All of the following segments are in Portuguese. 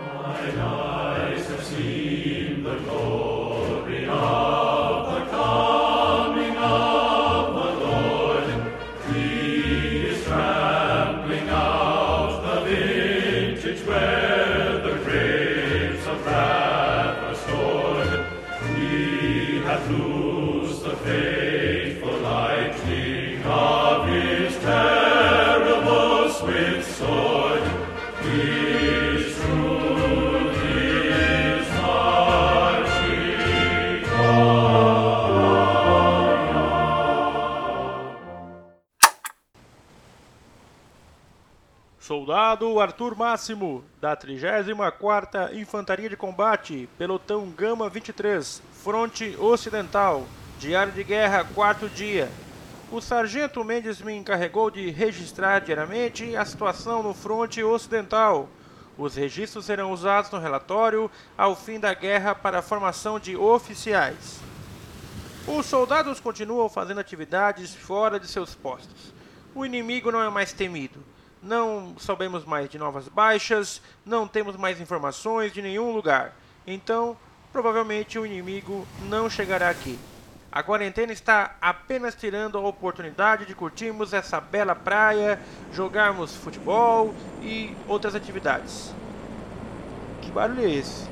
My eyes have seen the glory. Soldado Arthur Máximo, da 34ª Infantaria de Combate, Pelotão Gama 23, Fronte Ocidental, Diário de Guerra, quarto dia. O Sargento Mendes me encarregou de registrar diariamente a situação no fronte ocidental. Os registros serão usados no relatório ao fim da guerra para a formação de oficiais. Os soldados continuam fazendo atividades fora de seus postos. O inimigo não é mais temido não sabemos mais de novas baixas, não temos mais informações de nenhum lugar. Então, provavelmente o inimigo não chegará aqui. A quarentena está apenas tirando a oportunidade de curtirmos essa bela praia, jogarmos futebol e outras atividades. Que barulho é esse?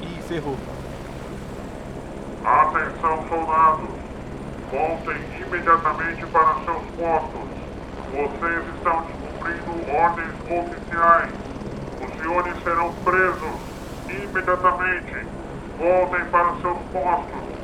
Ih, ferrou. Atenção, soldados! Voltem imediatamente para seus postos. Vocês estão descumprindo ordens oficiais. Os senhores serão presos imediatamente. Voltem para seus postos.